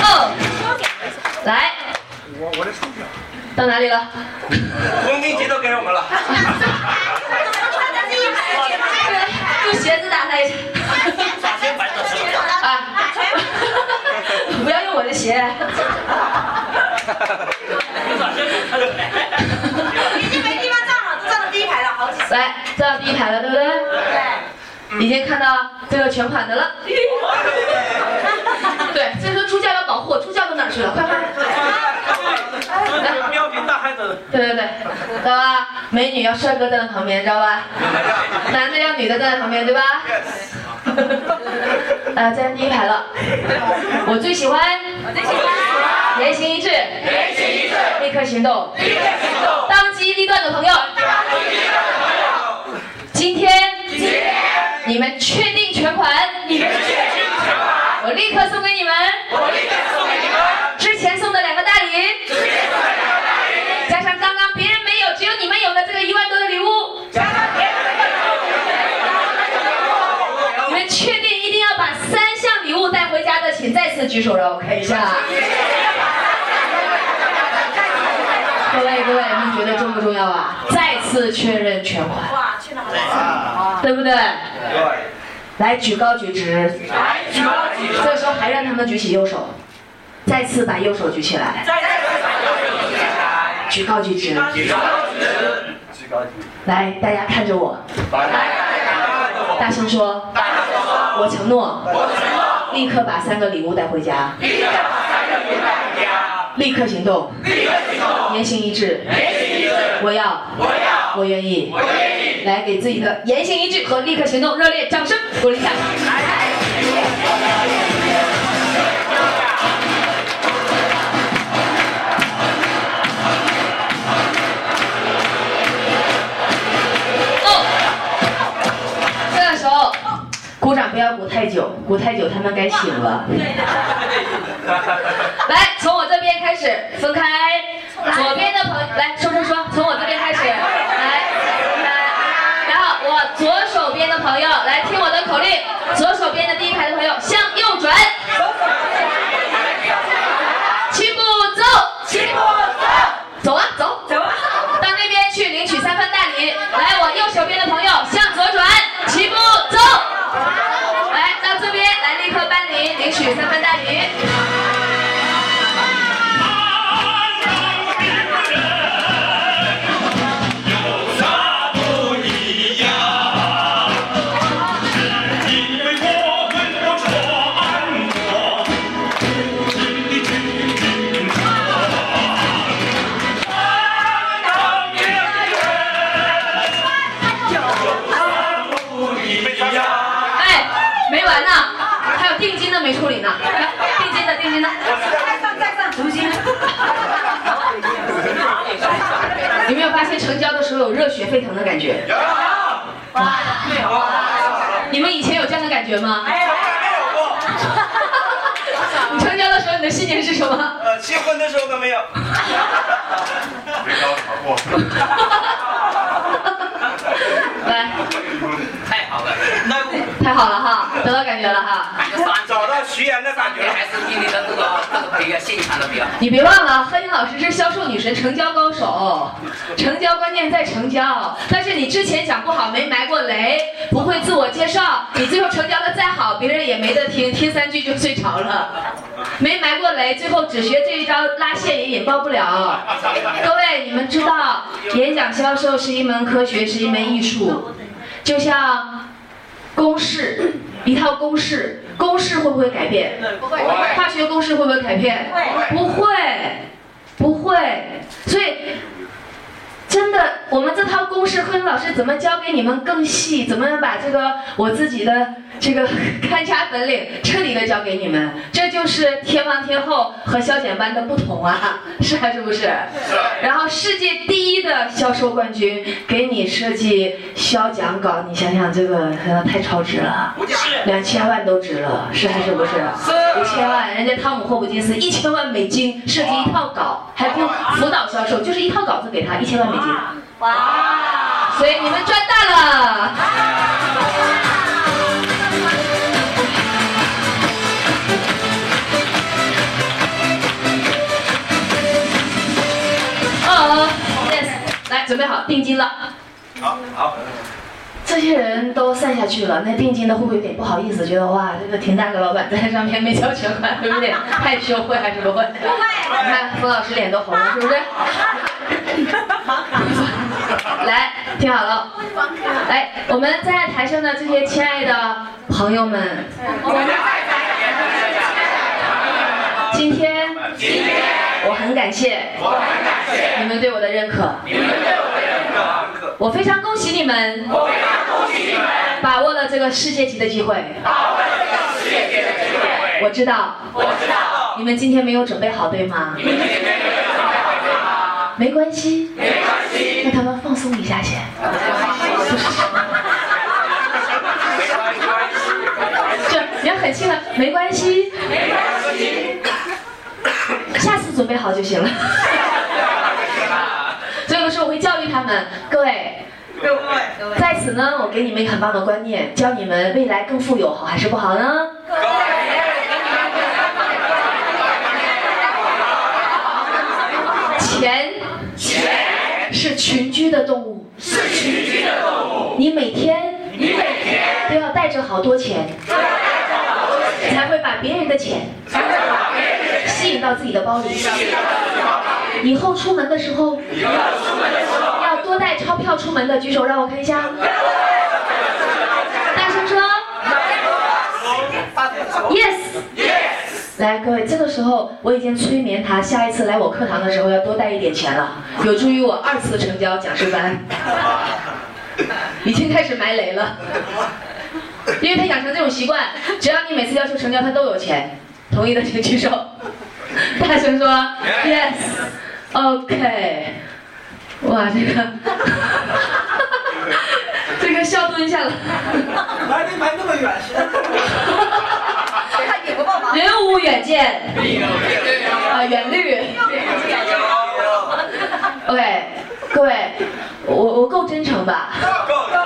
哦，来，我我的手表，到哪里了？红兵节都给我们了。用鞋子打他一下。啊！不要用我的鞋。已经没地方站了，都站到第一排了，好几次。来，站到第一排了，对不对？对。已经看到这个全款的了。对，所以说助教要保护，助教到哪去了？快快！来，标题大汉子。对对对，知道吧？美女要帅哥站在旁边，知道吧？男的要女的站在旁边，对吧？啊，站第一排了。我最喜欢，我最喜欢。言行一致，言行一致，立刻行动，立刻行动，当机立断的朋友当机立断的朋友，今天，今天你们确定全款，你们确定全款，我立刻送给你们，我立刻送给你们之前送的两个大礼，之前送的两个大礼，加上刚刚别人没有，只有你们有的这个一万多的礼物，加上别人没有，你们确定一定要把三项礼物带回家的，请再次举手让我看一下。各位各位，你觉得重不重要啊？再次确认全款，哇，去哪了？对不对？对。来举高举直，来，举高举直，这个时候还让他们举起右手，再次把右手举起来，再次把右手举起来，举高举直。举高举直，举高举。来，大家看着我，大声说，大声说，我承诺，我承诺，立刻把三个礼物带回家，立刻把三个礼物带回家，立刻行动，立刻行动，言行一致，言行一致，我要，我要，我愿意。我，愿意，来给自己的言行一致和立刻行动热烈掌声鼓励一下。哦，鼓掌不要鼓太久，鼓太久他们该醒了。来，从我这边开始分开，热血沸腾的感觉？有哇，你们以前有这样的感觉吗？从来没有过。你成交的时候，你的信念是什么？呃，结婚的时候都没有。没高潮过。来，太好了，那太好了。徐岩的感觉了。还是比你的这个这个比较现场的比较好。你别忘了，何英老师是销售女神、成交高手，成交关键在成交。但是你之前讲不好，没埋过雷，不会自我介绍，你最后成交的再好，别人也没得听，听三句就睡着了。没埋过雷，最后只学这一招拉线也引爆不了。各位，你们知道，演讲销售是一门科学，是一门艺术，就像公式，一套公式，公式会不会改变？不会。化学公式会不会改变？不会，不会。所以，真的，我们这套公式，贺英老师怎么教给你们更细？怎么样把这个我自己的这个看家本领彻底的教给你们？这就是天王天后和消减班的不同啊，是还是不是？是。然后世界第一的销售冠军给你设计销讲稿，你想想这个呃太超值了。两千万都值了，是还是不是？五千万，人家汤姆霍普金斯一千万美金设计一套稿，还不用辅导销售，就是一套稿子给他一千万美金。哇！所以你们赚大了。哦，yes，来准备好定金了。好好。这些人都散下去了，那定金的会不会有点不好意思？觉得哇，这个田大哥老板在上面没交全款，会不会有点害羞？会还是不会？不会。你看冯老师脸都红了，是不是？来，听好了，来，我们在台上的这些亲爱的朋友们，今天，今天我很感谢，我很感谢你们对我的认可，你们对我的认可，我非常恭喜你们，我非常把握了这个世界级的机会，把握了这个世界级的机会，我知道，我知道，你们今天没有准备好，对吗？你们今天没有准备好，对吗？没关系，没关系，让他们放松一下先，就你要很轻的，没关系，没关系。下次准备好就行了。所以有的时候我会教育他们，各位，在此呢，我给你们一个很棒的观念，教你们未来更富有，好还是不好呢？钱，钱。是群居的动物，是群居的动物。你每天，你每天都要带着好多钱，才会把别人的钱，吸引到自己的包里。以后出门的时候，要多带钞票出门的举手，让我看一下。大声说，yes。来，各位，这个时候我已经催眠他，下一次来我课堂的时候要多带一点钱了，有助于我二次成交讲师班。已经开始埋雷了，因为他养成这种习惯，只要你每次要求成交，他都有钱。同意的请举手。大声说 yes，OK。哇，这个，这个笑蹲下了。来，你埋那么远是？人无远见，啊，远虑。OK，各位，我我够真诚吧？够够。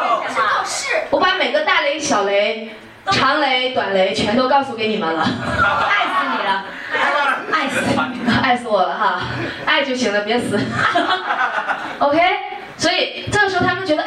我把每个大雷、小雷、长雷、短雷全都告诉给你们了，爱死你了，爱死，爱死我了哈，爱就行了，别死。OK，所以这个时候他们觉得，哎。